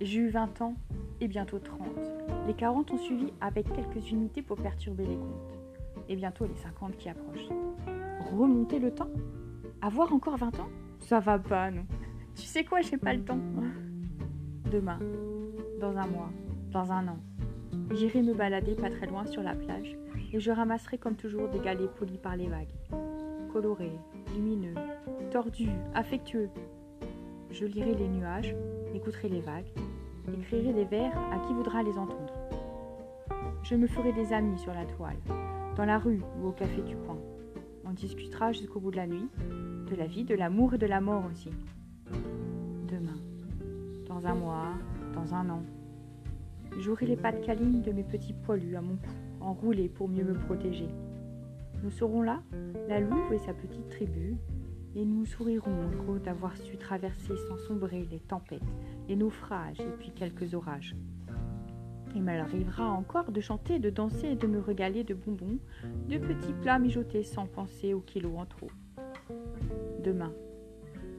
J'ai eu 20 ans et bientôt 30. Les 40 ont suivi avec quelques unités pour perturber les comptes. Et bientôt les 50 qui approchent. Remonter le temps? Avoir encore 20 ans? Ça va pas, non Tu sais quoi, j'ai pas le temps. Demain, dans un mois, dans un an, j'irai me balader pas très loin sur la plage et je ramasserai comme toujours des galets polis par les vagues. Colorés, lumineux, tordus, affectueux. Je lirai les nuages, écouterai les vagues, écrirai des vers à qui voudra les entendre. Je me ferai des amis sur la toile, dans la rue ou au café du coin. On discutera jusqu'au bout de la nuit, de la vie, de l'amour et de la mort aussi. Demain, dans un mois, dans un an, j'aurai les pattes câlines de mes petits poilus à mon cou, enroulés pour mieux me protéger. Nous serons là, la louve et sa petite tribu, et nous sourirons heureux d'avoir su traverser sans sombrer les tempêtes, les naufrages et puis quelques orages. Il m'arrivera encore de chanter, de danser et de me régaler de bonbons, de petits plats mijotés sans penser aux kilos en trop. Demain,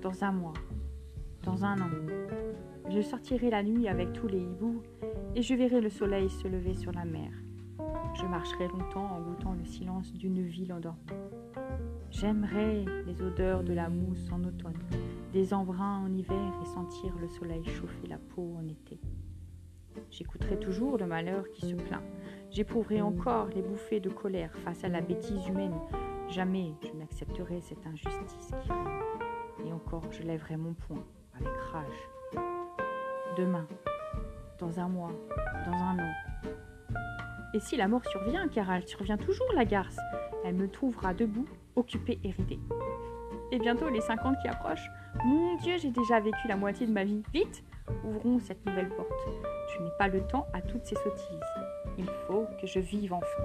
dans un mois, dans un an, je sortirai la nuit avec tous les hiboux et je verrai le soleil se lever sur la mer. Je marcherai longtemps en goûtant le silence d'une ville endormie. J'aimerais les odeurs de la mousse en automne, des embruns en hiver et sentir le soleil chauffer la peau en été. J'écouterai toujours le malheur qui se plaint. J'éprouverai encore les bouffées de colère face à la bêtise humaine. Jamais je n'accepterai cette injustice qui. Et encore je lèverai mon poing avec rage. Demain, dans un mois, dans un an. Et si la mort survient, car elle survient toujours, la garce, elle me trouvera debout, occupée et ridée. Et bientôt les 50 qui approchent. Mon Dieu, j'ai déjà vécu la moitié de ma vie. Vite, ouvrons cette nouvelle porte. Je n'ai pas le temps à toutes ces sottises. Il faut que je vive enfin.